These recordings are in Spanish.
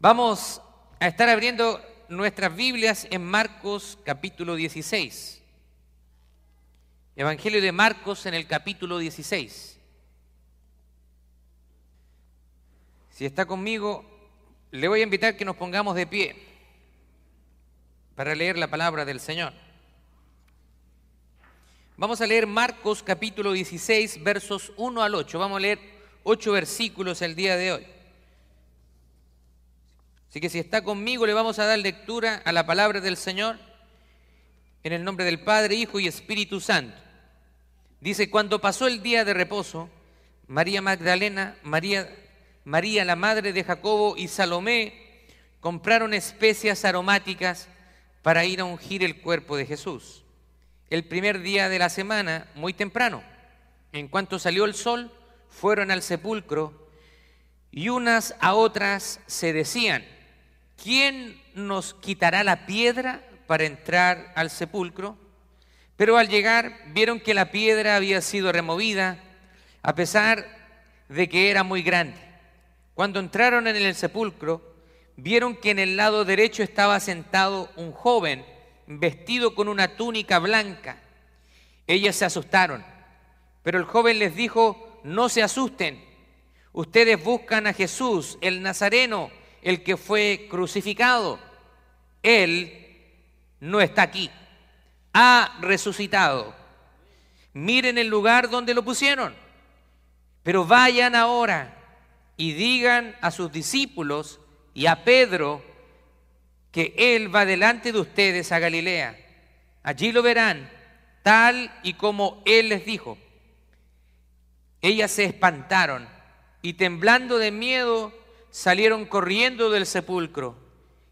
Vamos a estar abriendo nuestras Biblias en Marcos capítulo 16. Evangelio de Marcos en el capítulo 16. Si está conmigo, le voy a invitar que nos pongamos de pie para leer la palabra del Señor. Vamos a leer Marcos capítulo 16, versos 1 al 8. Vamos a leer ocho versículos el día de hoy. Así que si está conmigo le vamos a dar lectura a la palabra del Señor en el nombre del Padre, Hijo y Espíritu Santo. Dice, cuando pasó el día de reposo, María Magdalena, María, María la madre de Jacobo y Salomé compraron especias aromáticas para ir a ungir el cuerpo de Jesús. El primer día de la semana, muy temprano, en cuanto salió el sol, fueron al sepulcro y unas a otras se decían, ¿quién nos quitará la piedra para entrar al sepulcro? Pero al llegar vieron que la piedra había sido removida, a pesar de que era muy grande. Cuando entraron en el sepulcro, vieron que en el lado derecho estaba sentado un joven vestido con una túnica blanca. Ellas se asustaron, pero el joven les dijo, no se asusten, ustedes buscan a Jesús, el Nazareno, el que fue crucificado. Él no está aquí, ha resucitado. Miren el lugar donde lo pusieron, pero vayan ahora y digan a sus discípulos y a Pedro que Él va delante de ustedes a Galilea. Allí lo verán, tal y como Él les dijo. Ellas se espantaron y temblando de miedo salieron corriendo del sepulcro.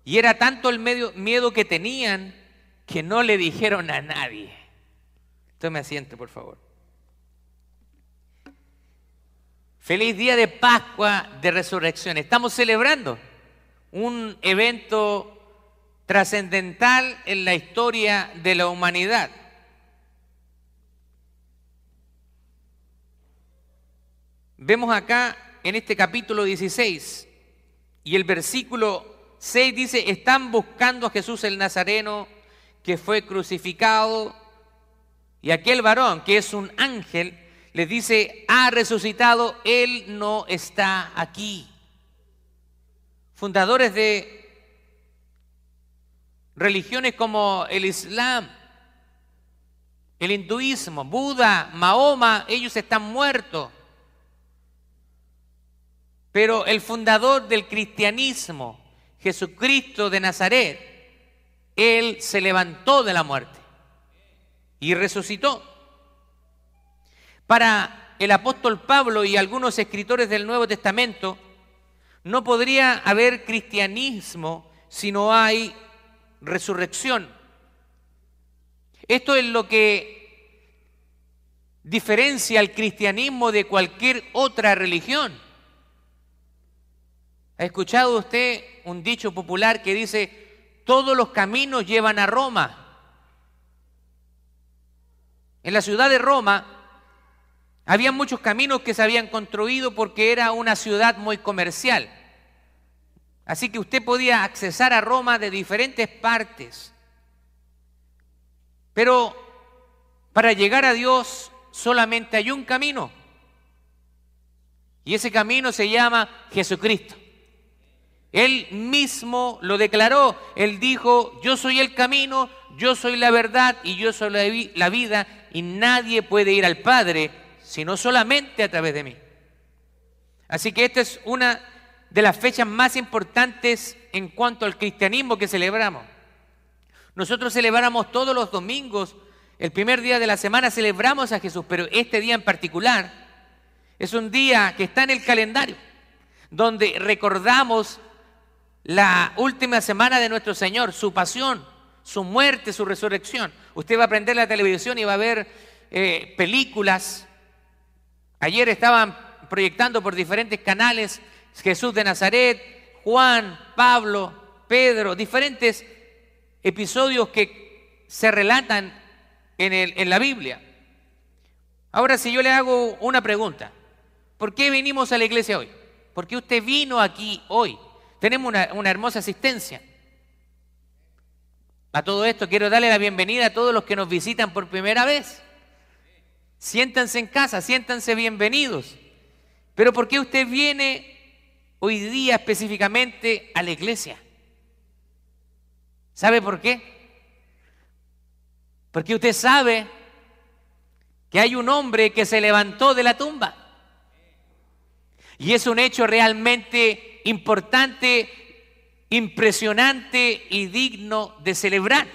Y era tanto el miedo que tenían que no le dijeron a nadie. Tome asiento, por favor. Feliz día de Pascua de Resurrección. Estamos celebrando un evento trascendental en la historia de la humanidad. Vemos acá en este capítulo 16 y el versículo 6 dice, están buscando a Jesús el Nazareno que fue crucificado y aquel varón que es un ángel les dice, ha resucitado, él no está aquí. Fundadores de religiones como el Islam, el hinduismo, Buda, Mahoma, ellos están muertos. Pero el fundador del cristianismo, Jesucristo de Nazaret, él se levantó de la muerte y resucitó. Para el apóstol Pablo y algunos escritores del Nuevo Testamento, no podría haber cristianismo si no hay resurrección. Esto es lo que diferencia al cristianismo de cualquier otra religión. ¿Ha escuchado usted un dicho popular que dice, todos los caminos llevan a Roma? En la ciudad de Roma había muchos caminos que se habían construido porque era una ciudad muy comercial. Así que usted podía accesar a Roma de diferentes partes. Pero para llegar a Dios solamente hay un camino. Y ese camino se llama Jesucristo. Él mismo lo declaró. Él dijo, yo soy el camino, yo soy la verdad y yo soy la vida y nadie puede ir al Padre sino solamente a través de mí. Así que esta es una de las fechas más importantes en cuanto al cristianismo que celebramos. Nosotros celebramos todos los domingos, el primer día de la semana celebramos a Jesús, pero este día en particular es un día que está en el calendario, donde recordamos la última semana de nuestro Señor, su pasión, su muerte, su resurrección. Usted va a prender la televisión y va a ver eh, películas. Ayer estaban proyectando por diferentes canales Jesús de Nazaret, Juan, Pablo, Pedro, diferentes episodios que se relatan en, en la Biblia. Ahora, si yo le hago una pregunta, ¿por qué vinimos a la iglesia hoy? ¿Por qué usted vino aquí hoy? Tenemos una, hermosa asistencia. A todo esto quiero darle la bienvenida a todos los que nos visitan por primera vez. Siéntanse en casa, siéntanse bienvenidos. Pero ¿por qué usted viene hoy día específicamente a la iglesia? ¿Sabe por qué? Porque usted sabe que hay un hombre que se levantó de la tumba. Y es un hecho realmente importante, impresionante y digno de celebrar.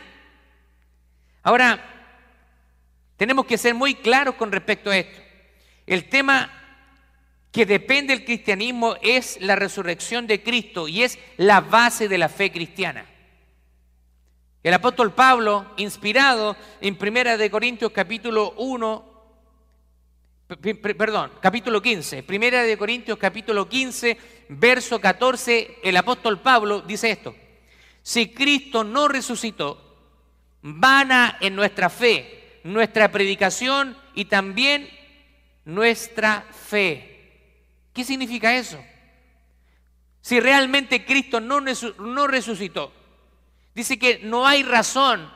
Ahora, tenemos que ser muy claros con respecto a esto. El tema que depende del cristianismo es la resurrección de Cristo y es la base de la fe cristiana. El apóstol Pablo, inspirado en Primera de Corintios capítulo 1, perdón, capítulo 15, Primera de Corintios capítulo 15, verso 14, el apóstol Pablo dice esto, si Cristo no resucitó, vana en nuestra fe, nuestra predicación y también nuestra fe. ¿Qué significa eso? Si realmente Cristo no, no resucitó, Dice que no hay razón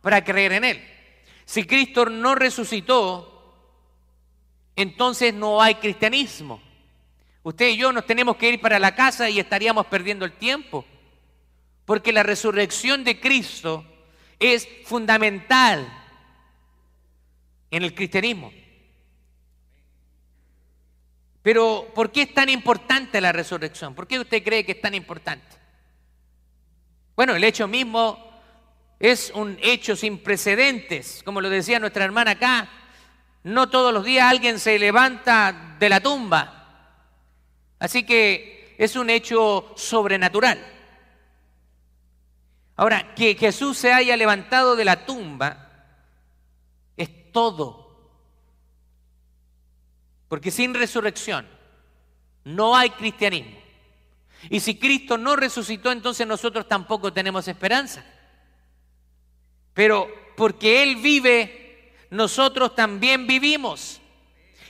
para creer en Él. Si Cristo no resucitó, entonces no hay cristianismo. Usted y yo nos tenemos que ir para la casa y estaríamos perdiendo el tiempo. Porque la resurrección de Cristo es fundamental en el cristianismo. Pero ¿por qué es tan importante la resurrección? ¿Por qué usted cree que es tan importante? Bueno, el hecho mismo es un hecho sin precedentes, como lo decía nuestra hermana acá. No todos los días alguien se levanta de la tumba. Así que es un hecho sobrenatural. Ahora, que Jesús se haya levantado de la tumba es todo. Porque sin resurrección no hay cristianismo. Y si Cristo no resucitó, entonces nosotros tampoco tenemos esperanza. Pero porque Él vive, nosotros también vivimos.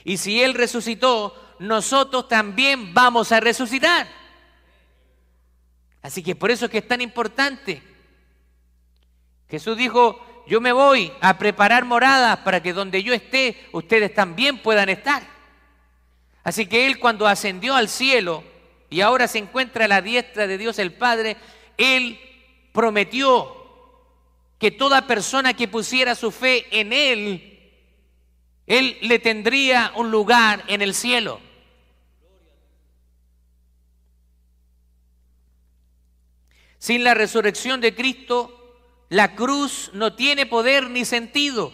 Y si Él resucitó, nosotros también vamos a resucitar. Así que por eso es que es tan importante. Jesús dijo, yo me voy a preparar moradas para que donde yo esté, ustedes también puedan estar. Así que Él cuando ascendió al cielo, y ahora se encuentra a la diestra de Dios el Padre, Él prometió que toda persona que pusiera su fe en Él, Él le tendría un lugar en el cielo. Sin la resurrección de Cristo, la cruz no tiene poder ni sentido.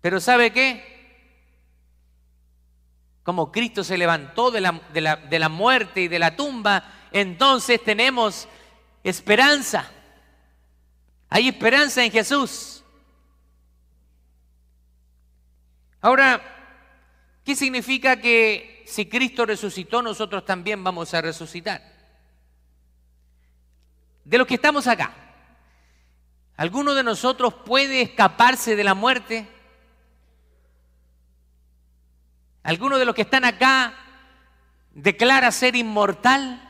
Pero ¿sabe qué? como Cristo se levantó de la, de la, muerte y de la tumba, entonces tenemos esperanza. Hay esperanza en Jesús. Ahora, ¿qué significa que si Cristo resucitó, nosotros también vamos a resucitar? De los que estamos acá, ¿alguno de nosotros puede escaparse de la muerte? ¿Alguno de los que están acá declara ser inmortal?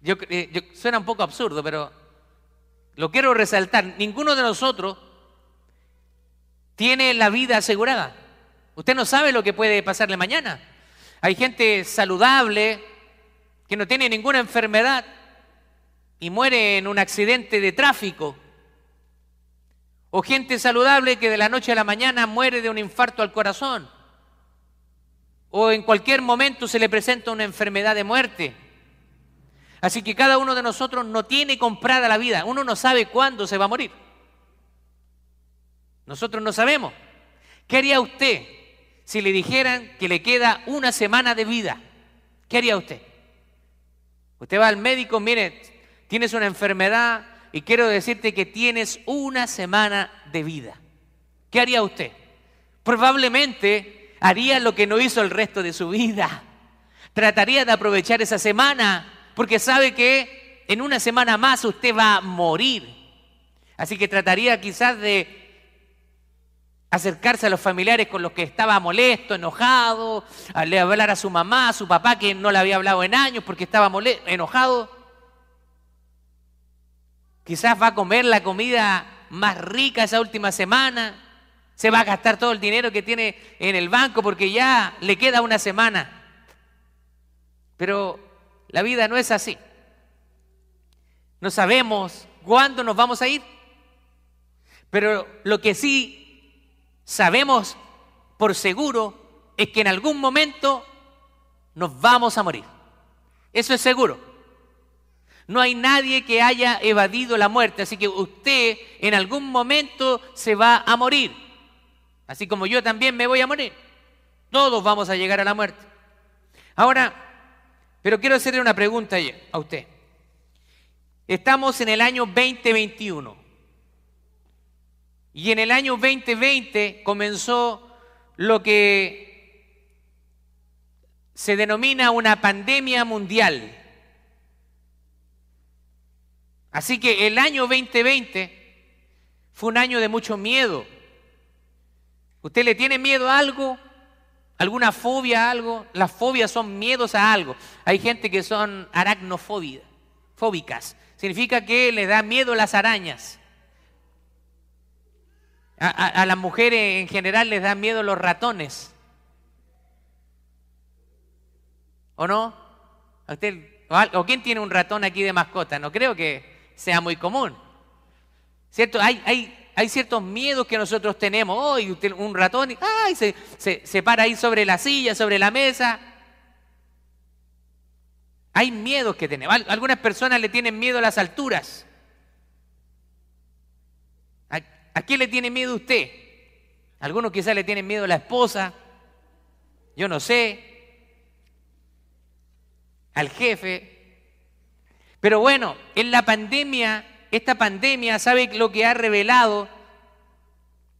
Yo, eh, suena un poco absurdo, pero lo quiero resaltar. Ninguno de nosotros tiene la vida asegurada. Usted no sabe lo que puede pasarle mañana. Hay gente saludable que no tiene ninguna enfermedad y muere en un accidente de tráfico. O gente saludable que de la noche a la mañana muere de un infarto al corazón o en cualquier momento se le presenta una enfermedad de muerte. Así que cada uno de nosotros no tiene comprada la vida. Uno no sabe cuándo se va a morir. Nosotros no sabemos. ¿Qué haría usted si le dijeran que le queda una semana de vida? ¿Qué haría usted? Usted va al médico, mire, tienes una enfermedad y quiero decirte que tienes una semana de vida. ¿Qué haría usted? Probablemente haría lo que no hizo el resto de su vida. Trataría de aprovechar esa semana porque sabe que en una semana más usted va a morir. Así que trataría quizás de acercarse a los familiares con los que estaba molesto, enojado, a hablar a su mamá, a su papá que no le había hablado en años porque estaba molesto, enojado. Quizás va a comer la comida más rica esa última semana. Se va a gastar todo el dinero que tiene en el banco porque ya le queda una semana. Pero la vida no es así. No sabemos cuándo nos vamos a ir. Pero lo que sí sabemos por seguro es que en algún momento nos vamos a morir. Eso es seguro. No hay nadie que haya evadido la muerte, así que usted en algún momento se va a morir. Así como yo también me voy a morir. Todos vamos a llegar a la muerte. Ahora, pero quiero hacerle una pregunta a usted. Estamos en el año 2021. Y en el año 2020 comenzó lo que se denomina una pandemia mundial. Así que el año 2020 fue un año de mucho miedo. ¿Usted le tiene miedo a algo? ¿Alguna fobia a algo? Las fobias son miedos a algo. Hay gente que son aracnofóbicas. Significa que le da miedo las arañas. A, las mujeres en general les dan miedo los ratones. ¿O no? usted, o, quién tiene un ratón aquí de mascota? No creo que sea muy común. ¿Cierto? Hay, hay, hay ciertos miedos que nosotros tenemos. Hoy un ratón ¡ay! Se, se, se para ahí sobre la silla, sobre la mesa. Hay miedos que tenemos. Algunas personas le tienen miedo a las alturas. ¿A quién le tiene miedo usted? Algunos quizás le tienen miedo a la esposa, yo no sé, al jefe. Pero bueno, en la pandemia, esta pandemia, ¿sabe lo que ha revelado?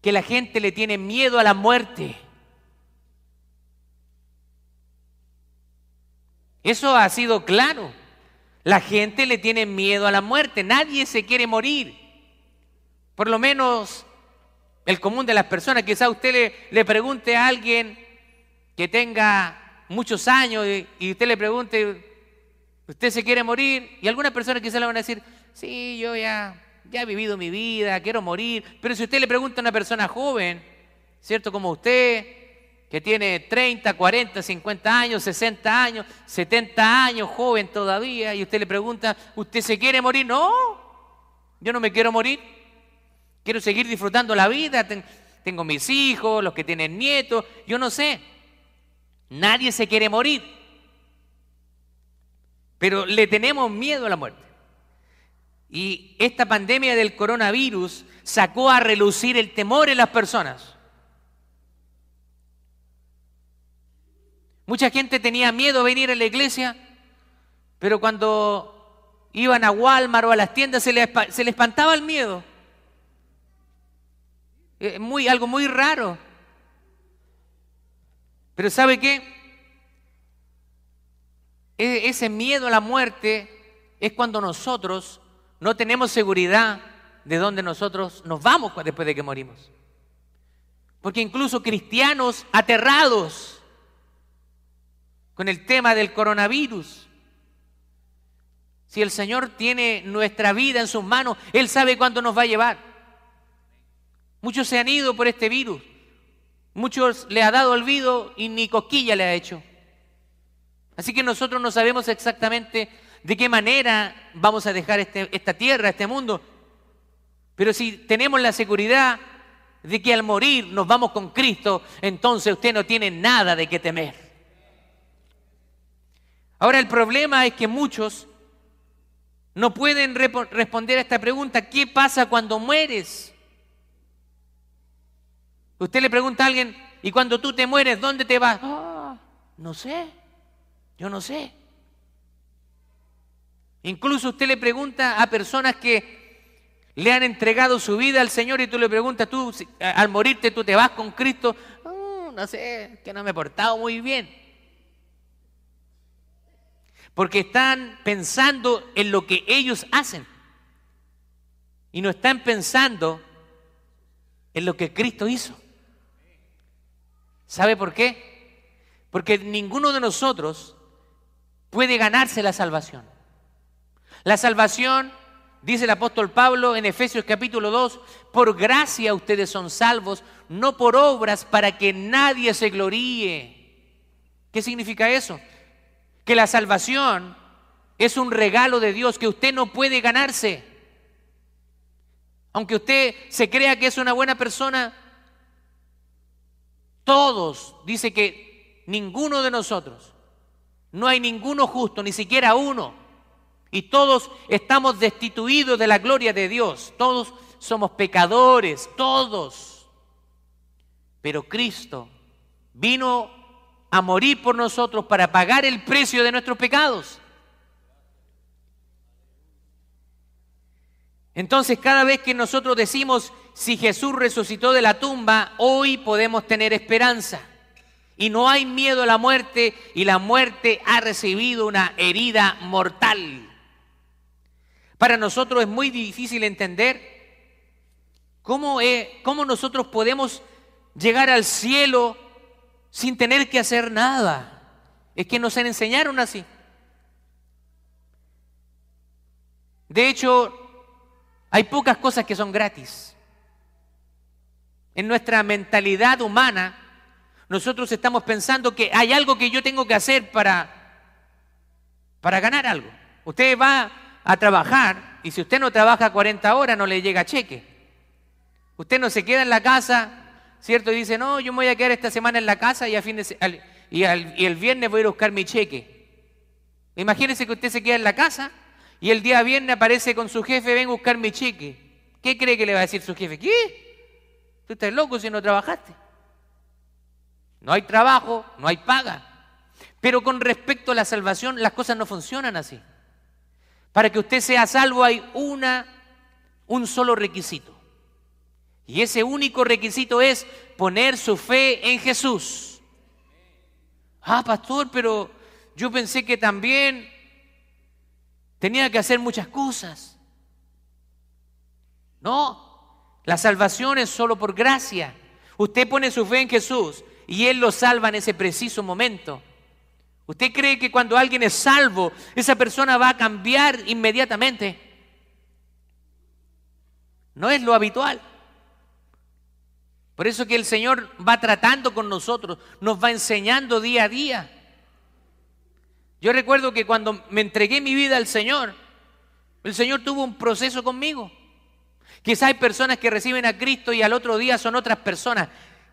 Que la gente le tiene miedo a la muerte. Eso ha sido claro. La gente le tiene miedo a la muerte. Nadie se quiere morir. Por lo menos el común de las personas, quizá usted le, pregunte a alguien que tenga muchos años y, usted le pregunte, ¿usted se quiere morir? Y algunas personas quizá le van a decir, sí, yo ya, ya he vivido mi vida, quiero morir. Pero si usted le pregunta a una persona joven, ¿cierto? Como usted, que tiene 30, 40, 50 años, 60 años, 70 años, joven todavía, y usted le pregunta, ¿usted se quiere morir? No, yo no me quiero morir. Quiero seguir disfrutando la vida. Tengo mis hijos, los que tienen nietos. Yo no sé. Nadie se quiere morir. Pero le tenemos miedo a la muerte. Y esta pandemia del coronavirus sacó a relucir el temor en las personas. Mucha gente tenía miedo a venir a la iglesia, pero cuando iban a Walmart o a las tiendas se les, se les espantaba el miedo. Es muy, algo muy raro. Pero ¿sabe qué? E, ese miedo a la muerte es cuando nosotros no tenemos seguridad de dónde nosotros nos vamos después de que morimos. Porque incluso cristianos aterrados con el tema del coronavirus, si el Señor tiene nuestra vida en sus manos, Él sabe cuándo nos va a llevar. Muchos se han ido por este virus. Muchos le ha dado olvido y ni cosquilla le ha hecho. Así que nosotros no sabemos exactamente de qué manera vamos a dejar este, esta tierra, este mundo. Pero si tenemos la seguridad de que al morir nos vamos con Cristo, entonces usted no tiene nada de qué temer. Ahora el problema es que muchos no pueden responder a esta pregunta, ¿qué pasa cuando mueres? Usted le pregunta a alguien, ¿y cuando tú te mueres, dónde te vas? Ah, no sé, yo no sé. Incluso usted le pregunta a personas que le han entregado su vida al Señor y tú le preguntas, tú al morirte tú te vas con Cristo. Ah, no sé, que no me he portado muy bien. Porque están pensando en lo que ellos hacen. Y no están pensando en lo que Cristo hizo. ¿Sabe por qué? Porque ninguno de nosotros puede ganarse la salvación. La salvación, dice el apóstol Pablo en Efesios capítulo 2, por gracia ustedes son salvos, no por obras para que nadie se gloríe. ¿Qué significa eso? Que la salvación es un regalo de Dios que usted no puede ganarse. Aunque usted se crea que es una buena persona, todos, dice que ninguno de nosotros, no hay ninguno justo, ni siquiera uno. Y todos estamos destituidos de la gloria de Dios. Todos somos pecadores, todos. Pero Cristo vino a morir por nosotros para pagar el precio de nuestros pecados. Entonces cada vez que nosotros decimos, si Jesús resucitó de la tumba, hoy podemos tener esperanza. Y no hay miedo a la muerte y la muerte ha recibido una herida mortal. Para nosotros es muy difícil entender cómo, cómo nosotros podemos llegar al cielo sin tener que hacer nada. Es que nos enseñaron así. De hecho, hay pocas cosas que son gratis. En nuestra mentalidad humana, nosotros estamos pensando que hay algo que yo tengo que hacer para, para ganar algo. Usted va a trabajar y si usted no trabaja 40 horas no le llega cheque. Usted no se queda en la casa, ¿cierto? Y dice, no, yo me voy a quedar esta semana en la casa y, a fin de, y, y el viernes voy a ir a buscar mi cheque. Imagínese que usted se queda en la casa y el día viernes aparece con su jefe, ven a buscar mi cheque. ¿Qué cree que le va a decir su jefe? ¿Qué? Tú estás loco si no trabajaste. No hay trabajo, no hay paga. Pero con respecto a la salvación, las cosas no funcionan así. Para que usted sea salvo hay una, un solo requisito. Y ese único requisito es poner su fe en Jesús. Ah, pastor, pero yo pensé que también tenía que hacer muchas cosas. No, la salvación es solo por gracia. Usted pone su fe en Jesús y Él lo salva en ese preciso momento. ¿Usted cree que cuando alguien es salvo, esa persona va a cambiar inmediatamente? No es lo habitual. Por eso que el Señor va tratando con nosotros, nos va enseñando día a día. Yo recuerdo que cuando me entregué mi vida al Señor, el Señor tuvo un proceso conmigo. Quizá hay personas que reciben a Cristo y al otro día son otras personas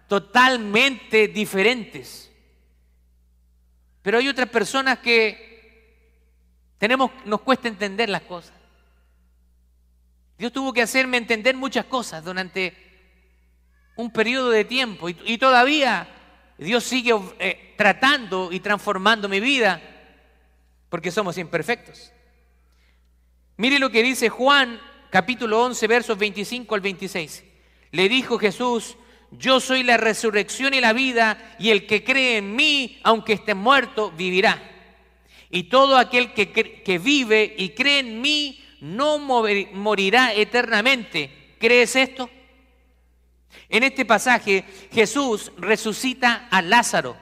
totalmente diferentes. Pero hay otras personas que tenemos, nos cuesta entender las cosas. Dios tuvo que hacerme entender muchas cosas durante un periodo de tiempo y, todavía Dios sigue eh, tratando y transformando mi vida porque somos imperfectos. Mire lo que dice Juan capítulo 11 versos 25 al 26. Le dijo Jesús, yo soy la resurrección y la vida, y el que cree en mí, aunque esté muerto, vivirá. Y todo aquel que, que vive y cree en mí, no morirá eternamente. ¿Crees esto? En este pasaje Jesús resucita a Lázaro.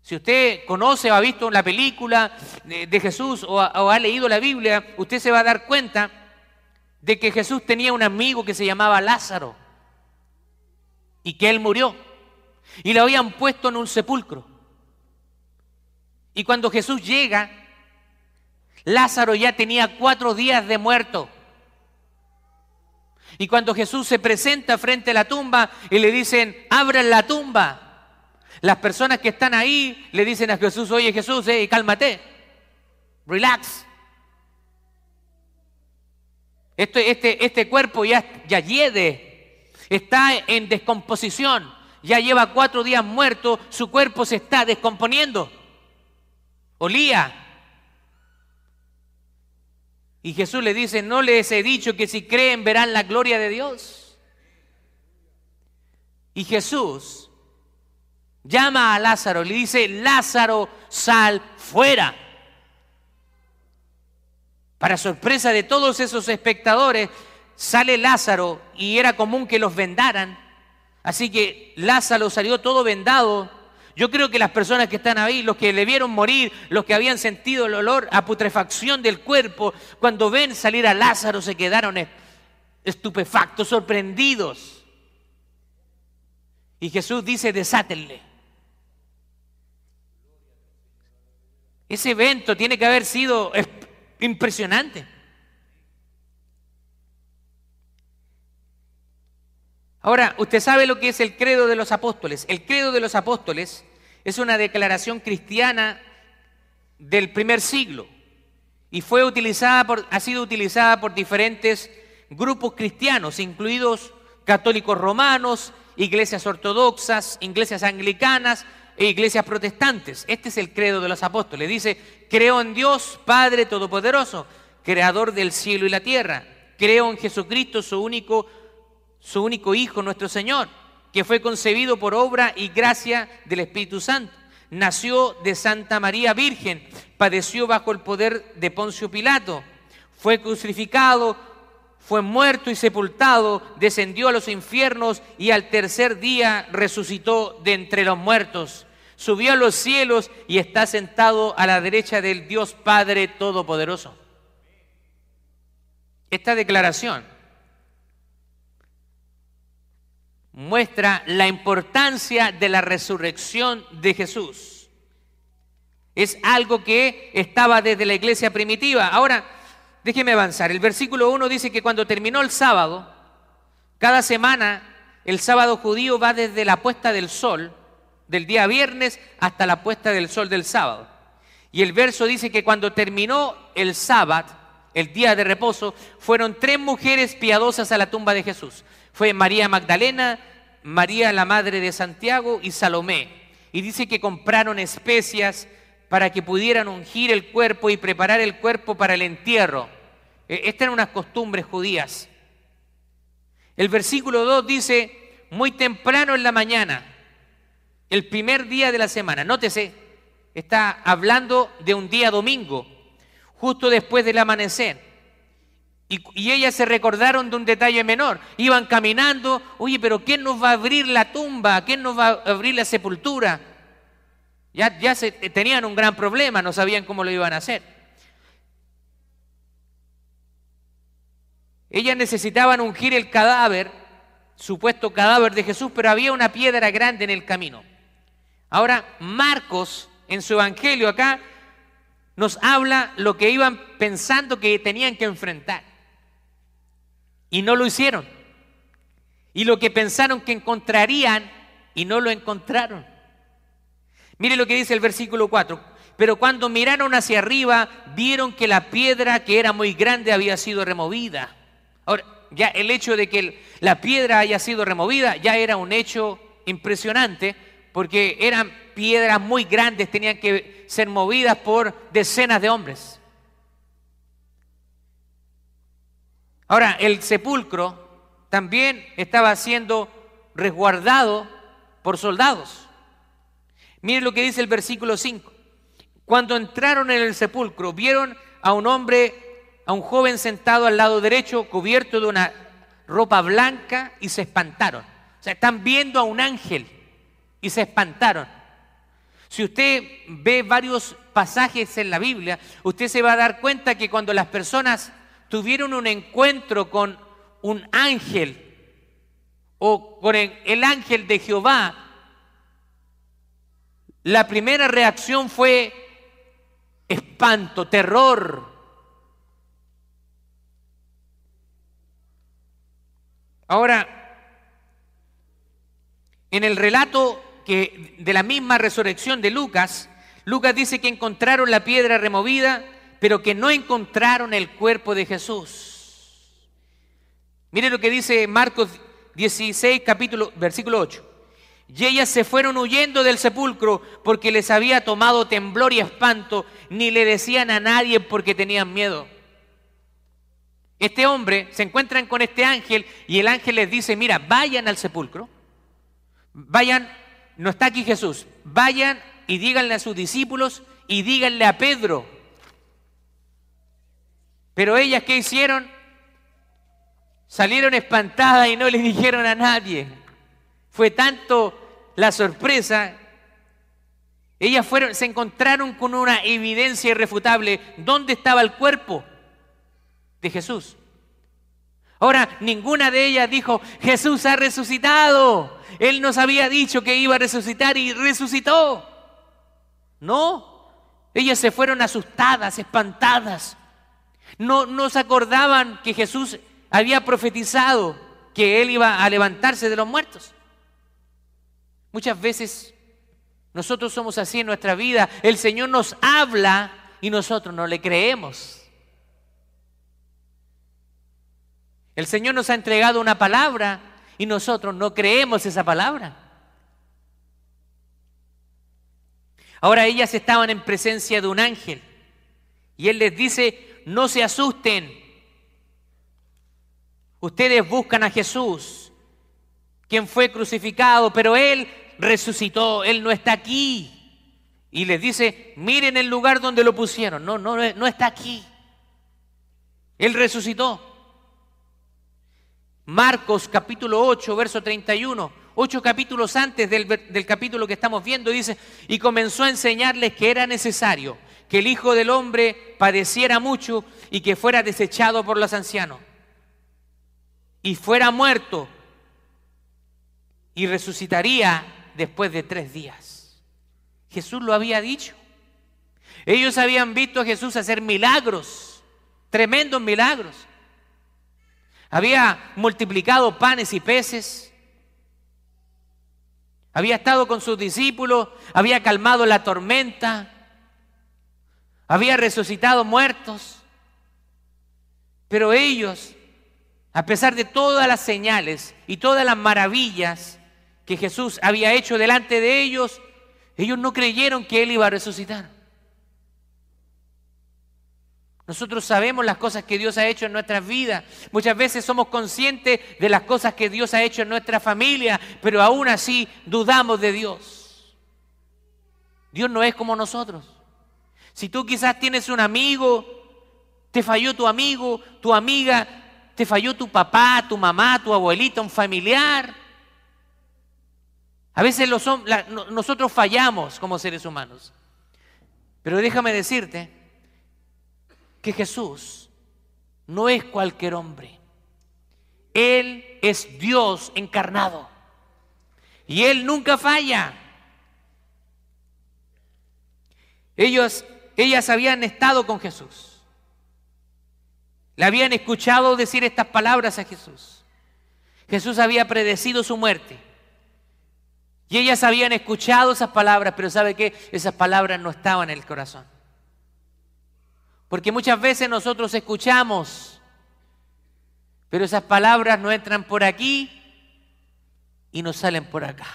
Si usted conoce o ha visto la película de, Jesús o ha, leído la Biblia, usted se va a dar cuenta de que Jesús tenía un amigo que se llamaba Lázaro y que él murió y lo habían puesto en un sepulcro. Y cuando Jesús llega, Lázaro ya tenía cuatro días de muerto. Y cuando Jesús se presenta frente a la tumba y le dicen, abran la tumba, las personas que están ahí le dicen a Jesús, oye Jesús, eh, cálmate, relax. Este, este, cuerpo ya, ya está en descomposición, ya lleva cuatro días muerto, su cuerpo se está descomponiendo. Olía. Y Jesús le dice, no les he dicho que si creen verán la gloria de Dios. Y Jesús llama a Lázaro, le dice, Lázaro, sal fuera. Para sorpresa de todos esos espectadores, sale Lázaro y era común que los vendaran. Así que Lázaro salió todo vendado. Yo creo que las personas que están ahí, los que le vieron morir, los que habían sentido el olor a putrefacción del cuerpo, cuando ven salir a Lázaro se quedaron estupefactos, sorprendidos. Y Jesús dice, desátenle. Ese evento tiene que haber sido impresionante. Ahora, usted sabe lo que es el credo de los apóstoles. El credo de los apóstoles es una declaración cristiana del primer siglo y fue utilizada por, ha sido utilizada por diferentes grupos cristianos, incluidos católicos romanos, iglesias ortodoxas, iglesias anglicanas, e iglesias protestantes. Este es el credo de los apóstoles. Dice, creo en Dios, Padre Todopoderoso, Creador del cielo y la tierra. Creo en Jesucristo, su único, su único Hijo, nuestro Señor, que fue concebido por obra y gracia del Espíritu Santo. Nació de Santa María Virgen, padeció bajo el poder de Poncio Pilato, fue crucificado, fue muerto y sepultado, descendió a los infiernos y al tercer día resucitó de entre los muertos subió a los cielos y está sentado a la derecha del Dios Padre Todopoderoso. Esta declaración muestra la importancia de la resurrección de Jesús. Es algo que estaba desde la iglesia primitiva. Ahora, déjeme avanzar. El versículo 1 dice que cuando terminó el sábado, cada semana, el sábado judío va desde la puesta del sol del día viernes hasta la puesta del sol del sábado. Y el verso dice que cuando terminó el sábado, el día de reposo, fueron tres mujeres piadosas a la tumba de Jesús. Fue María Magdalena, María la madre de Santiago y Salomé. Y dice que compraron especias para que pudieran ungir el cuerpo y preparar el cuerpo para el entierro. E, estas eran unas costumbres judías. El versículo 2 dice, muy temprano en la mañana, el primer día de la semana. Nótese, está hablando de un día domingo, justo después del amanecer. Y, ellas se recordaron de un detalle menor. Iban caminando, oye, pero ¿quién nos va a abrir la tumba? ¿Quién nos va a abrir la sepultura? Ya, ya se, tenían un gran problema, no sabían cómo lo iban a hacer. Ellas necesitaban ungir el cadáver, supuesto cadáver de Jesús, pero había una piedra grande en el camino. Ahora, Marcos, en su evangelio acá, nos habla lo que iban pensando que tenían que enfrentar. Y no lo hicieron. Y lo que pensaron que encontrarían y no lo encontraron. Mire lo que dice el versículo 4. Pero cuando miraron hacia arriba, vieron que la piedra que era muy grande había sido removida. Ahora, ya el hecho de que la piedra haya sido removida ya era un hecho impresionante, porque eran piedras muy grandes, tenían que ser movidas por decenas de hombres. Ahora, el sepulcro también estaba siendo resguardado por soldados. Miren lo que dice el versículo 5. Cuando entraron en el sepulcro, vieron a un hombre, a un joven sentado al lado derecho, cubierto de una ropa blanca, y se espantaron. O sea, están viendo a un ángel y se espantaron. Si usted ve varios pasajes en la Biblia, usted se va a dar cuenta que cuando las personas tuvieron un encuentro con un ángel o con el ángel de Jehová, la primera reacción fue espanto, terror. Ahora, en el relato que de la misma resurrección de Lucas, Lucas dice que encontraron la piedra removida, pero que no encontraron el cuerpo de Jesús. Mire lo que dice Marcos 16, capítulo, versículo 8. Y ellas se fueron huyendo del sepulcro porque les había tomado temblor y espanto, ni le decían a nadie porque tenían miedo. Este hombre se encuentran con este ángel y el ángel les dice, mira, vayan al sepulcro, vayan no está aquí Jesús. Vayan y díganle a sus discípulos y díganle a Pedro. Pero ellas, ¿qué hicieron? Salieron espantadas y no le dijeron a nadie. Fue tanto la sorpresa, ellas fueron, se encontraron con una evidencia irrefutable. ¿Dónde estaba el cuerpo de Jesús? Ahora, ninguna de ellas dijo, Jesús ha resucitado. Él nos había dicho que iba a resucitar y resucitó. No, ellas se fueron asustadas, espantadas. No, no se acordaban que Jesús había profetizado que Él iba a levantarse de los muertos. Muchas veces nosotros somos así en nuestra vida. El Señor nos habla y nosotros no le creemos. El Señor nos ha entregado una palabra y nosotros no creemos esa palabra. Ahora ellas estaban en presencia de un ángel y Él les dice, no se asusten. Ustedes buscan a Jesús, quien fue crucificado, pero Él resucitó, Él no está aquí. Y les dice, miren el lugar donde lo pusieron. No, no, no está aquí. Él resucitó. Marcos capítulo 8, verso 31, ocho capítulos antes del, del, capítulo que estamos viendo, dice, y comenzó a enseñarles que era necesario que el Hijo del Hombre padeciera mucho y que fuera desechado por los ancianos, y fuera muerto, y resucitaría después de tres días. Jesús lo había dicho. Ellos habían visto a Jesús hacer milagros, tremendos milagros había multiplicado panes y peces, había estado con sus discípulos, había calmado la tormenta, había resucitado muertos. Pero ellos, a pesar de todas las señales y todas las maravillas que Jesús había hecho delante de ellos, ellos no creyeron que Él iba a resucitar. Nosotros sabemos las cosas que Dios ha hecho en nuestras vidas. Muchas veces somos conscientes de las cosas que Dios ha hecho en nuestra familia, pero aún así dudamos de Dios. Dios no es como nosotros. Si tú quizás tienes un amigo, te falló tu amigo, tu amiga, te falló tu papá, tu mamá, tu abuelita, un familiar. A veces nosotros fallamos como seres humanos. Pero déjame decirte que Jesús no es cualquier hombre. Él es Dios encarnado. Y Él nunca falla. Ellos, ellas habían estado con Jesús. Le habían escuchado decir estas palabras a Jesús. Jesús había predecido su muerte. Y ellas habían escuchado esas palabras, pero ¿sabe qué? Esas palabras no estaban en el corazón. Porque muchas veces nosotros escuchamos, pero esas palabras no entran por aquí y no salen por acá.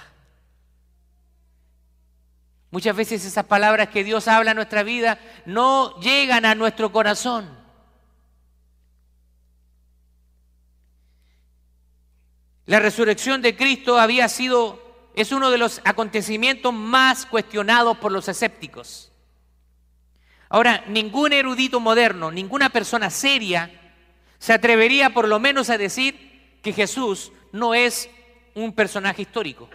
Muchas veces esas palabras que Dios habla en nuestra vida no llegan a nuestro corazón. La resurrección de Cristo había sido, es uno de los acontecimientos más cuestionados por los escépticos. Ahora, ningún erudito moderno, ninguna persona seria se atrevería por lo menos a decir que Jesús no es un personaje histórico.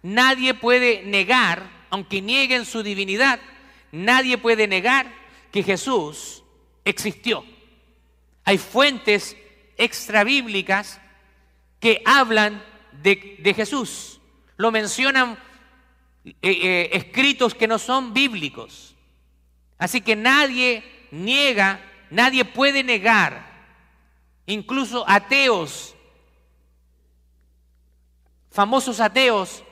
Nadie puede negar, aunque nieguen su divinidad, nadie puede negar que Jesús existió. Hay fuentes extrabíblicas que hablan de, Jesús. Lo mencionan eh, eh, escritos que no son bíblicos. Así que nadie niega, nadie puede negar, incluso ateos, famosos ateos,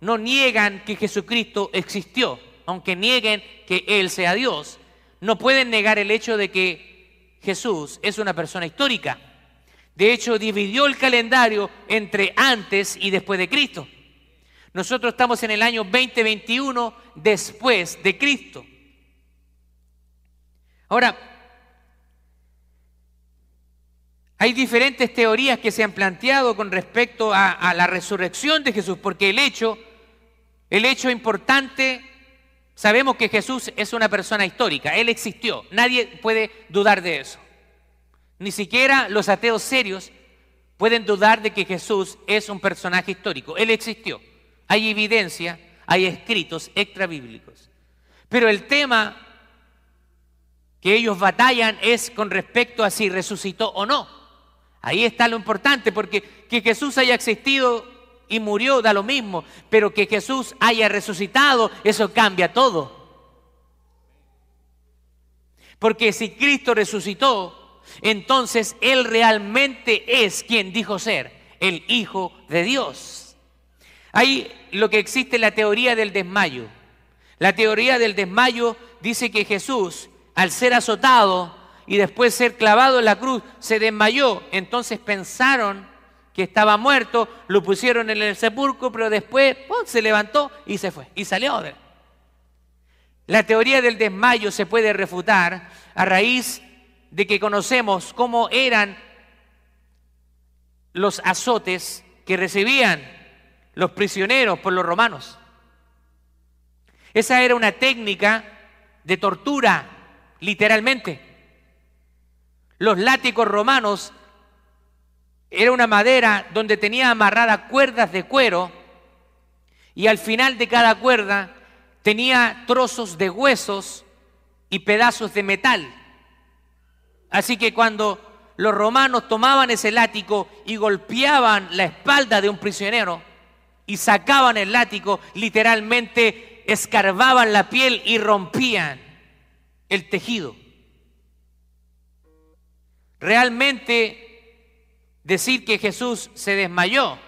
no niegan que Jesucristo existió, aunque nieguen que Él sea Dios. No pueden negar el hecho de que Jesús es una persona histórica. De hecho, dividió el calendario entre antes y después de Cristo. Nosotros estamos en el año 2021 después de Cristo. Ahora, hay diferentes teorías que se han planteado con respecto a, la resurrección de Jesús, porque el hecho, el hecho importante, sabemos que Jesús es una persona histórica, Él existió, nadie puede dudar de eso. Ni siquiera los ateos serios pueden dudar de que Jesús es un personaje histórico. Él existió. Hay evidencia, hay escritos extrabíblicos. Pero el tema que ellos batallan es con respecto a si resucitó o no. Ahí está lo importante, porque que Jesús haya existido y murió da lo mismo, pero que Jesús haya resucitado, eso cambia todo. Porque si Cristo resucitó, entonces Él realmente es quien dijo ser, el Hijo de Dios. Hay lo que existe la teoría del desmayo. La teoría del desmayo dice que Jesús al ser azotado y después ser clavado en la cruz, se desmayó. Entonces pensaron que estaba muerto, lo pusieron en el sepulcro, pero después se levantó y se fue, y salió. La teoría del desmayo se puede refutar a raíz de que conocemos cómo eran los azotes que recibían los prisioneros por los romanos. Esa era una técnica de tortura literalmente. Los látigos romanos era una madera donde tenía amarradas cuerdas de cuero y al final de cada cuerda tenía trozos de huesos y pedazos de metal. Así que cuando los romanos tomaban ese látigo y golpeaban la espalda de un prisionero y sacaban el látigo, literalmente escarbaban la piel y rompían el tejido. Realmente decir que Jesús se desmayó,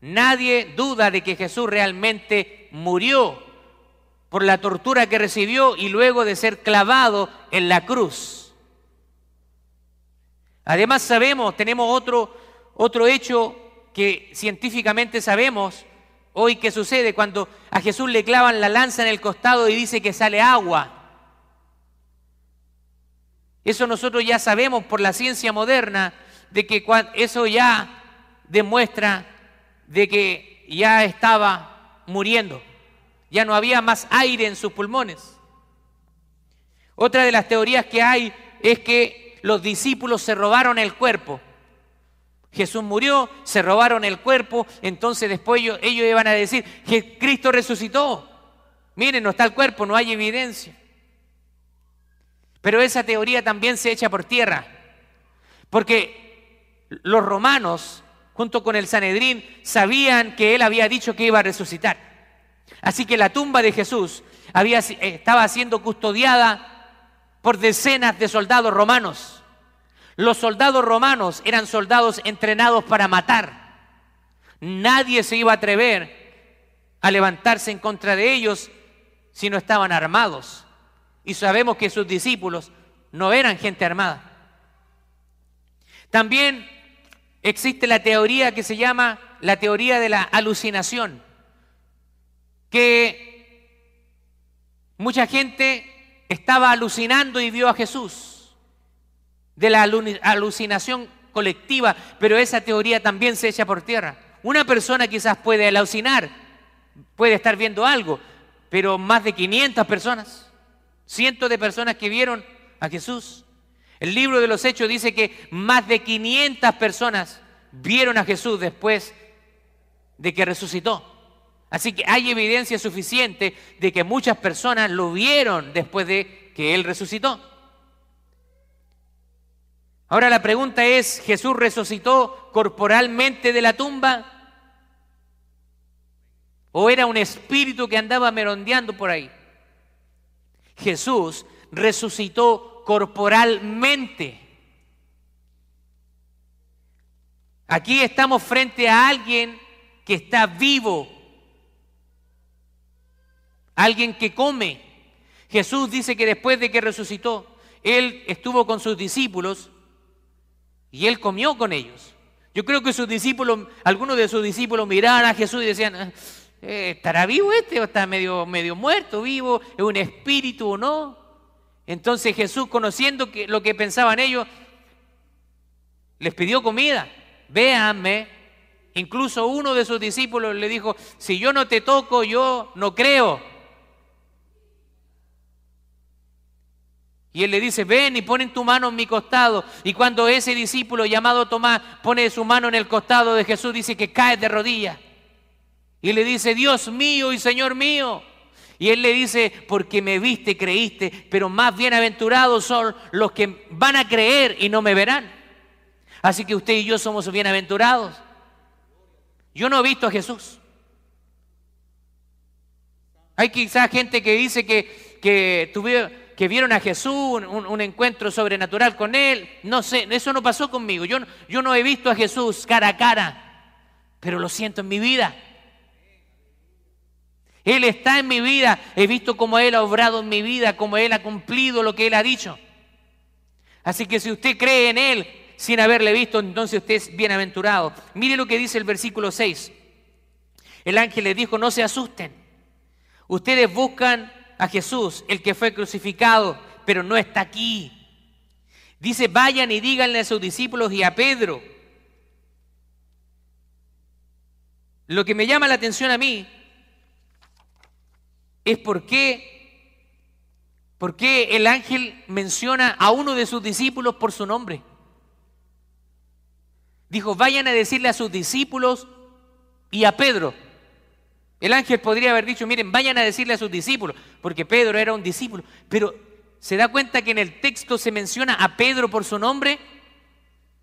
nadie duda de que Jesús realmente murió por la tortura que recibió y luego de ser clavado en la cruz. Además sabemos, tenemos otro, otro hecho que científicamente sabemos hoy que sucede cuando a Jesús le clavan la lanza en el costado y dice que sale agua. Eso nosotros ya sabemos por la ciencia moderna, de que eso ya demuestra de que ya estaba muriendo, ya no había más aire en sus pulmones. Otra de las teorías que hay es que los discípulos se robaron el cuerpo. Jesús murió, se robaron el cuerpo, entonces después ellos, iban a decir que Cristo resucitó. Miren, no está el cuerpo, no hay evidencia. Pero esa teoría también se echa por tierra, porque los romanos, junto con el Sanedrín, sabían que él había dicho que iba a resucitar. Así que la tumba de Jesús había, estaba siendo custodiada por decenas de soldados romanos. Los soldados romanos eran soldados entrenados para matar. Nadie se iba a atrever a levantarse en contra de ellos si no estaban armados. Y sabemos que sus discípulos no eran gente armada. También existe la teoría que se llama la teoría de la alucinación, que mucha gente estaba alucinando y vio a Jesús, de la alucinación colectiva, pero esa teoría también se echa por tierra. Una persona quizás puede alucinar, puede estar viendo algo, pero más de 500 personas Cientos de personas que vieron a Jesús. El libro de los Hechos dice que más de 500 personas vieron a Jesús después de que resucitó. Así que hay evidencia suficiente de que muchas personas lo vieron después de que Él resucitó. Ahora la pregunta es, ¿Jesús resucitó corporalmente de la tumba? ¿O era un espíritu que andaba merondeando por ahí? Jesús resucitó corporalmente. Aquí estamos frente a alguien que está vivo, alguien que come. Jesús dice que después de que resucitó, Él estuvo con sus discípulos y Él comió con ellos. Yo creo que sus discípulos, algunos de sus discípulos miraban a Jesús y decían, ah, ¿estará vivo este o está medio, medio muerto, vivo? ¿Es un espíritu o no? Entonces Jesús, conociendo que, lo que pensaban ellos, les pidió comida. Véanme. Incluso uno de sus discípulos le dijo, si yo no te toco, yo no creo. Y él le dice, ven y ponen tu mano en mi costado. Y cuando ese discípulo llamado Tomás pone su mano en el costado de Jesús, dice que cae de rodillas. Y le dice, Dios mío y Señor mío. Y él le dice, porque me viste, creíste, pero más bienaventurados son los que van a creer y no me verán. Así que usted y yo somos bienaventurados. Yo no he visto a Jesús. Hay quizás gente que dice que, que tuvieron que vieron a Jesús, un, encuentro sobrenatural con Él. No sé, eso no pasó conmigo. Yo, yo no he visto a Jesús cara a cara, pero lo siento en mi vida. Él está en mi vida. He visto cómo Él ha obrado en mi vida, cómo Él ha cumplido lo que Él ha dicho. Así que si usted cree en Él sin haberle visto, entonces usted es bienaventurado. Mire lo que dice el versículo 6. El ángel le dijo, no se asusten. Ustedes buscan a Jesús, el que fue crucificado, pero no está aquí. Dice, vayan y díganle a sus discípulos y a Pedro. Lo que me llama la atención a mí es por qué, el ángel menciona a uno de sus discípulos por su nombre. Dijo, vayan a decirle a sus discípulos y a Pedro. El ángel podría haber dicho, miren, vayan a decirle a sus discípulos, porque Pedro era un discípulo. Pero ¿se da cuenta que en el texto se menciona a Pedro por su nombre?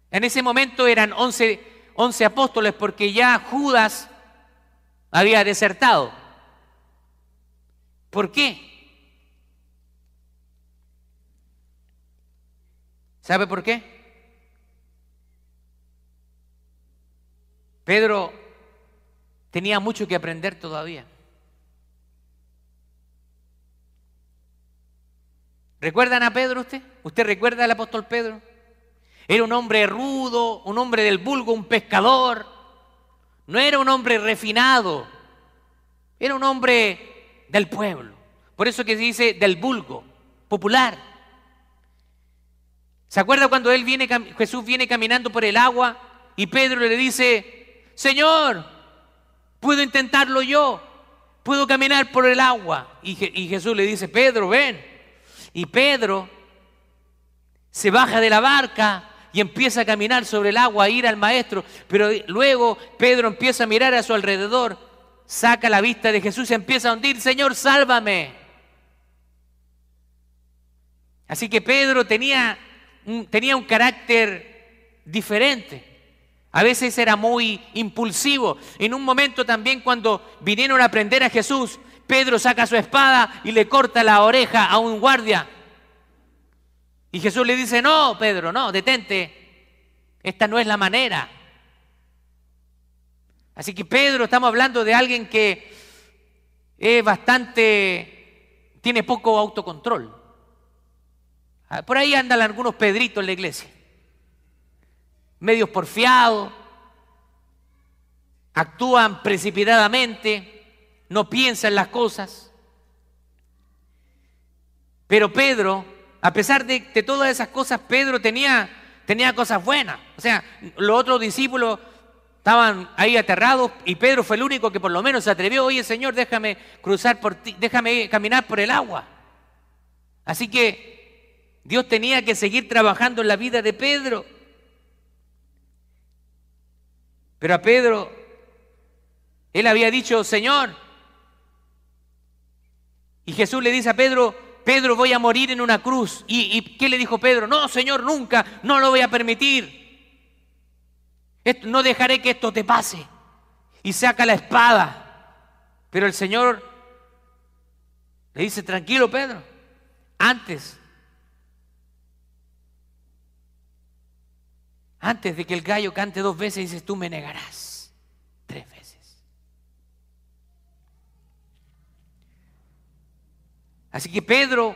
En ese momento eran 11, 11 apóstoles porque ya Judas había desertado. ¿Por qué? ¿Sabe por qué? Pedro tenía mucho que aprender todavía. ¿Recuerdan a Pedro usted? ¿Usted recuerda al apóstol Pedro? Era un hombre rudo, un hombre del vulgo, un pescador. No era un hombre refinado. Era un hombre del pueblo. Por eso que se dice del vulgo, popular. ¿Se acuerda cuando él viene, Jesús viene caminando por el agua y Pedro le dice, Señor, puedo intentarlo yo, puedo caminar por el agua. Y, Jesús le dice, Pedro, ven. Y Pedro se baja de la barca y empieza a caminar sobre el agua, a ir al maestro. Pero luego Pedro empieza a mirar a su alrededor, saca la vista de Jesús y empieza a hundir, Señor, sálvame. Así que Pedro tenía tenía un carácter diferente. A veces era muy impulsivo. En un momento también cuando vinieron a prender a Jesús, Pedro saca su espada y le corta la oreja a un guardia. Y Jesús le dice, no, Pedro, no, detente. Esta no es la manera. Así que Pedro, estamos hablando de alguien que es bastante, tiene poco autocontrol. Ah, por ahí andan algunos Pedritos en la iglesia medios porfiados, actúan precipitadamente, no piensan las cosas. Pero Pedro, a pesar de, todas esas cosas, Pedro tenía, tenía cosas buenas. O sea, los otros discípulos estaban ahí aterrados y Pedro fue el único que por lo menos se atrevió, oye Señor, déjame cruzar por ti, déjame caminar por el agua. Así que Dios tenía que seguir trabajando en la vida de Pedro. Pero a Pedro, él había dicho, Señor. Y Jesús le dice a Pedro, Pedro, voy a morir en una cruz. ¿Y, qué le dijo Pedro? No, Señor, nunca, no lo voy a permitir. No dejaré que esto te pase. Y saca la espada. Pero el Señor le dice, tranquilo, Pedro, antes Antes de que el gallo cante dos veces, dices, tú me negarás tres veces. Así que Pedro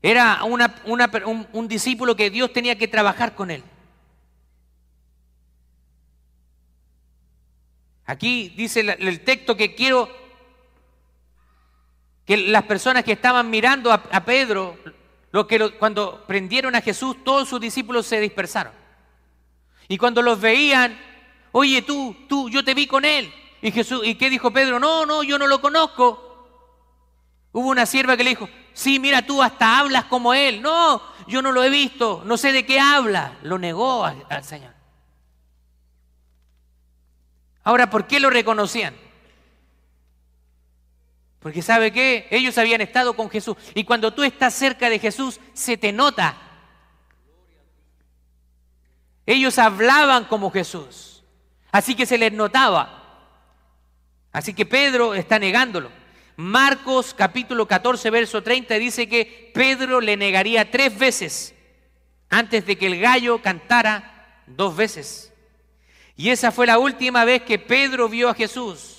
era un, discípulo que Dios tenía que trabajar con él. Aquí dice el, texto que quiero que las personas que estaban mirando a Pedro lo que cuando prendieron a Jesús, todos sus discípulos se dispersaron. Y cuando los veían, oye tú, tú, yo te vi con él. Y Jesús, ¿y qué dijo Pedro? No, no, yo no lo conozco. Hubo una sierva que le dijo, Sí, mira, tú hasta hablas como Él. No, yo no lo he visto, no sé de qué habla. Lo negó al Señor. Ahora, ¿por qué lo reconocían? Porque sabe qué, ellos habían estado con Jesús. Y cuando tú estás cerca de Jesús, se te nota. Ellos hablaban como Jesús. Así que se les notaba. Así que Pedro está negándolo. Marcos capítulo 14, verso 30 dice que Pedro le negaría tres veces antes de que el gallo cantara dos veces. Y esa fue la última vez que Pedro vio a Jesús.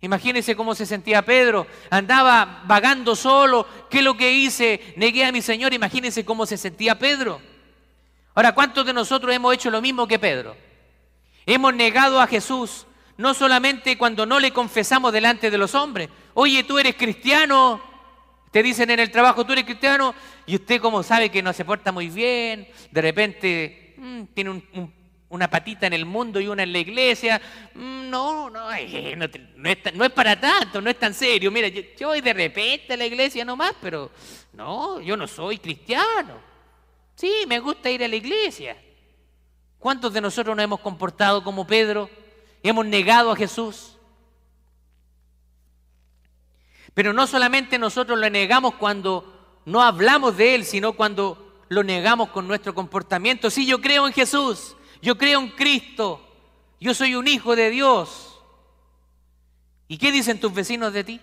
Imagínense cómo se sentía Pedro. Andaba vagando solo. ¿Qué es lo que hice? Negué a mi Señor. Imagínense cómo se sentía Pedro. Ahora, ¿cuántos de nosotros hemos hecho lo mismo que Pedro? Hemos negado a Jesús no solamente cuando no le confesamos delante de los hombres. Oye, tú eres cristiano. Te dicen en el trabajo, tú eres cristiano. Y usted como sabe que no se porta muy bien. De repente mm, tiene un, una patita en el mundo y una en la iglesia. Mm, no, no, no, es, para tanto, no es tan serio. Mira, yo, voy de repente a la iglesia nomás, pero no, yo no soy cristiano. Sí, me gusta ir a la iglesia. ¿Cuántos de nosotros nos hemos comportado como Pedro? Hemos negado a Jesús. Pero no solamente nosotros lo negamos cuando no hablamos de Él, sino cuando lo negamos con nuestro comportamiento. Sí, yo creo en Jesús, yo creo en Cristo, yo soy un hijo de Dios. ¿Y qué dicen tus vecinos de ti?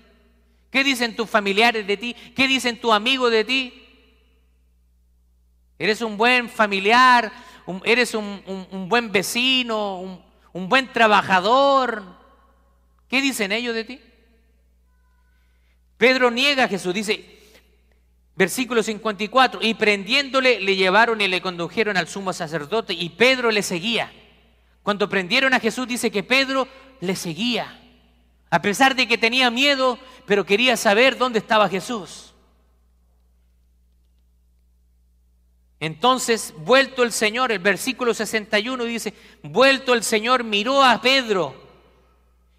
¿Qué dicen tus familiares de ti? ¿Qué dicen tus amigos de ti? ¿Eres un buen familiar? ¿Eres un, buen vecino? ¿Un buen trabajador? ¿Qué dicen ellos de ti? Pedro niega a Jesús, dice, Versículo 54, y prendiéndole le llevaron y le condujeron al sumo sacerdote y Pedro le seguía. Cuando prendieron a Jesús dice que Pedro le seguía, a pesar de que tenía miedo, pero quería saber dónde estaba Jesús. Entonces, vuelto el Señor, el versículo 61 dice, vuelto el Señor miró a Pedro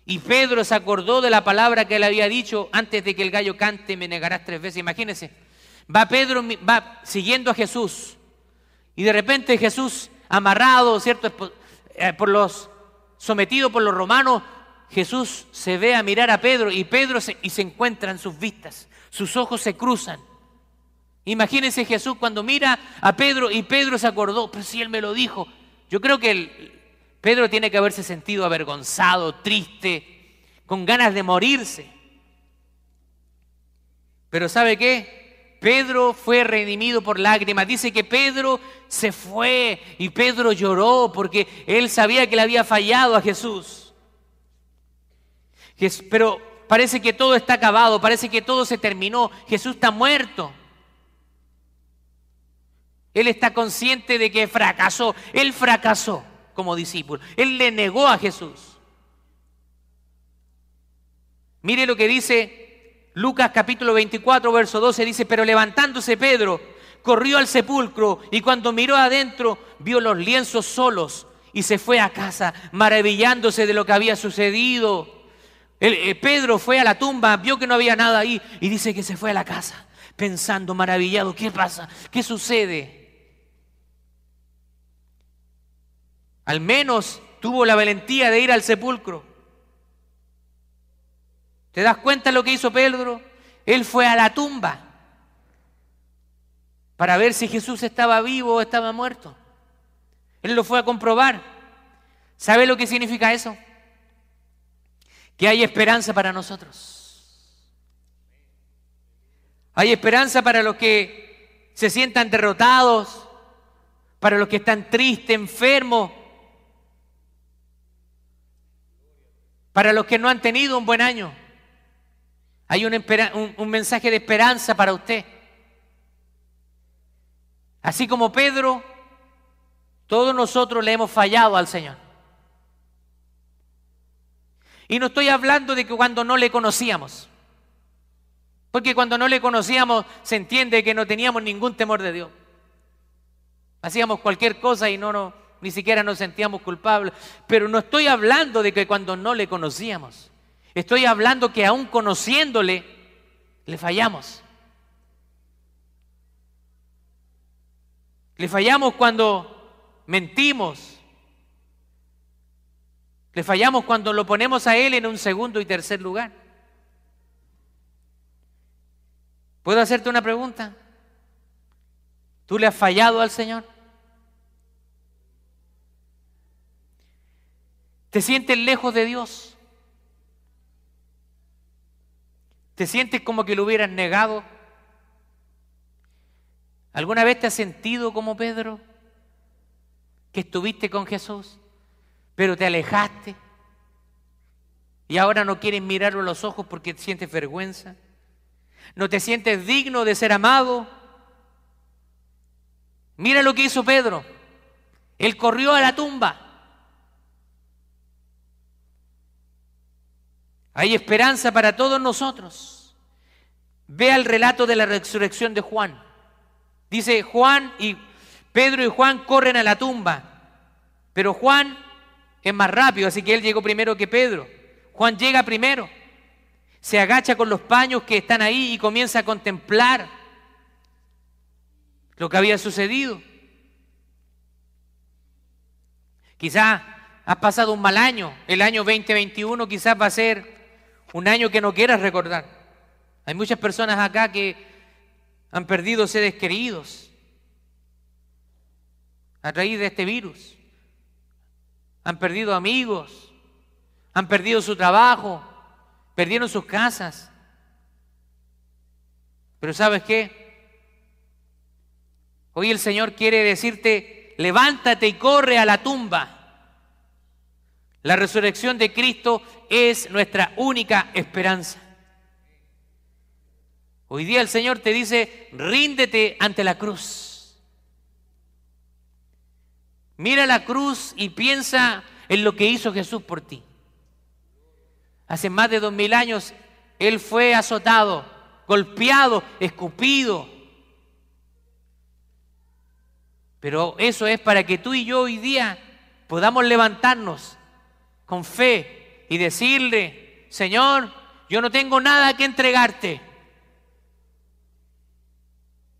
y Pedro se acordó de la palabra que él había dicho antes de que el gallo cante, me negarás tres veces. Imagínense, Va Pedro, va siguiendo a Jesús. Y de repente Jesús, amarrado, ¿cierto? Eh, por los, sometido por los romanos, Jesús se ve a mirar a Pedro y Pedro se, y se encuentra en sus vistas. Sus ojos se cruzan. Imagínense Jesús cuando mira a Pedro y Pedro se acordó, pero si él me lo dijo. Yo creo que el, Pedro tiene que haberse sentido avergonzado, triste, con ganas de morirse. Pero ¿sabe qué? Pedro fue redimido por lágrimas. Dice que Pedro se fue y Pedro lloró porque él sabía que le había fallado a Jesús. Pero parece que todo está acabado, parece que todo se terminó. Jesús está muerto. Él está consciente de que fracasó. Él fracasó como discípulo. Él le negó a Jesús. Mire lo que dice Lucas capítulo 24, verso 12 dice, pero levantándose Pedro, corrió al sepulcro y cuando miró adentro vio los lienzos solos y se fue a casa maravillándose de lo que había sucedido. Eh, Pedro fue a la tumba, vio que no había nada ahí y dice que se fue a la casa pensando maravillado, ¿qué pasa? ¿Qué sucede? Al menos tuvo la valentía de ir al sepulcro. ¿Te das cuenta de lo que hizo Pedro? Él fue a la tumba para ver si Jesús estaba vivo o estaba muerto. Él lo fue a comprobar. ¿Sabe lo que significa eso? Que hay esperanza para nosotros. Hay esperanza para los que se sientan derrotados, para los que están tristes, enfermos, para los que no han tenido un buen año. Hay un, mensaje de esperanza para usted. Así como Pedro, todos nosotros le hemos fallado al Señor. Y no estoy hablando de que cuando no le conocíamos. Porque cuando no le conocíamos se entiende que no teníamos ningún temor de Dios. Hacíamos cualquier cosa y no, no ni siquiera nos sentíamos culpables. Pero no estoy hablando de que cuando no le conocíamos. Estoy hablando que aún conociéndole, le fallamos. Le fallamos cuando mentimos. Le fallamos cuando lo ponemos a Él en un segundo y tercer lugar. ¿Puedo hacerte una pregunta? ¿Tú le has fallado al Señor? ¿Te sientes lejos de Dios? ¿Te sientes como que lo hubieras negado? ¿Alguna vez te has sentido como Pedro? Que estuviste con Jesús, pero te alejaste y ahora no quieres mirarlo a los ojos porque sientes vergüenza. ¿No te sientes digno de ser amado? Mira lo que hizo Pedro. Él corrió a la tumba. Hay esperanza para todos nosotros. Vea el relato de la resurrección de Juan. Dice Juan y Pedro y Juan corren a la tumba, pero Juan es más rápido, así que él llegó primero que Pedro. Juan llega primero, se agacha con los paños que están ahí y comienza a contemplar lo que había sucedido. Quizás has pasado un mal año, el año 2021 quizás va a ser un año que no quieras recordar. Hay muchas personas acá que han perdido seres queridos a raíz de este virus. Han perdido amigos, han perdido su trabajo, perdieron sus casas. Pero ¿sabes qué? Hoy el Señor quiere decirte, levántate y corre a la tumba. La resurrección de Cristo es nuestra única esperanza. Hoy día el Señor te dice, ríndete ante la cruz. Mira la cruz y piensa en lo que hizo Jesús por ti. Hace más de dos mil años Él fue azotado, golpeado, escupido. Pero eso es para que tú y yo hoy día podamos levantarnos con fe y decirle, Señor, yo no tengo nada que entregarte.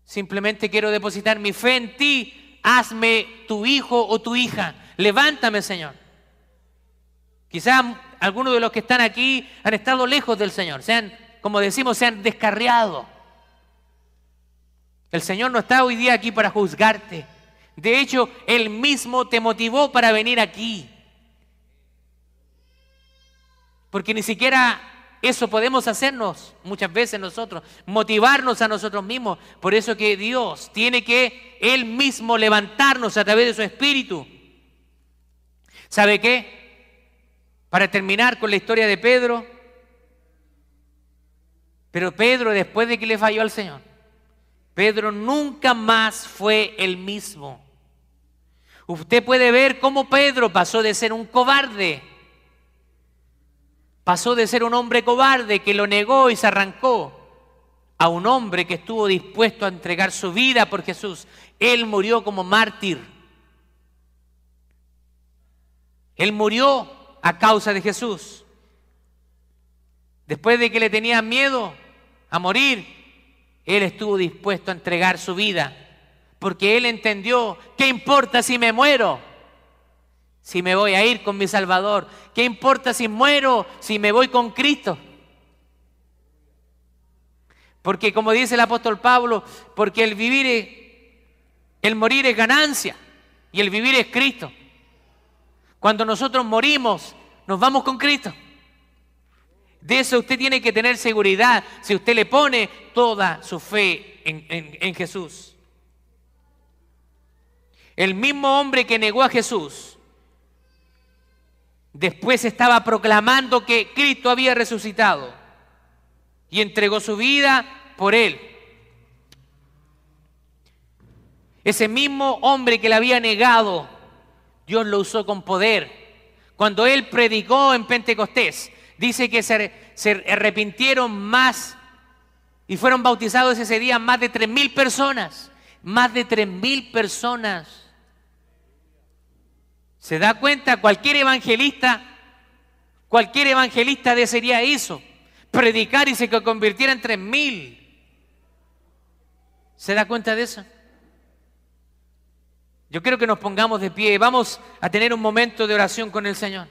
Simplemente quiero depositar mi fe en ti. Hazme tu hijo o tu hija. Levántame, Señor. Quizás algunos de los que están aquí han estado lejos del Señor. Sean, como decimos, se han descarriado. El Señor no está hoy día aquí para juzgarte. De hecho, Él mismo te motivó para venir aquí. Porque ni siquiera eso podemos hacernos muchas veces nosotros, motivarnos a nosotros mismos. Por eso que Dios tiene que Él mismo levantarnos a través de su Espíritu. ¿Sabe qué? Para terminar con la historia de Pedro, pero Pedro después de que le falló al Señor, Pedro nunca más fue el mismo. Usted puede ver cómo Pedro pasó de ser un cobarde Pasó de ser un hombre cobarde que lo negó y se arrancó a un hombre que estuvo dispuesto a entregar su vida por Jesús. Él murió como mártir. Él murió a causa de Jesús. Después de que le tenía miedo a morir, él estuvo dispuesto a entregar su vida, porque él entendió, ¿qué importa si me muero? Si me voy a ir con mi Salvador? ¿Qué importa si muero, si me voy con Cristo? Porque como dice el apóstol Pablo, porque el vivir es, el morir es ganancia y el vivir es Cristo. Cuando nosotros morimos, nos vamos con Cristo. De eso usted tiene que tener seguridad si usted le pone toda su fe en, en Jesús. El mismo hombre que negó a Jesús Después estaba proclamando que Cristo había resucitado y entregó su vida por él. Ese mismo hombre que le había negado, Dios lo usó con poder. Cuando él predicó en Pentecostés, dice que se, arrepintieron más y fueron bautizados ese día más de tres mil personas. Más de tres mil personas ¿Se da cuenta? Cualquier evangelista, Cualquier evangelista desearía eso, predicar y se convirtiera en tres mil. ¿Se da cuenta de eso? Yo quiero que nos pongamos de pie. Vamos a tener un momento de oración con el Señor.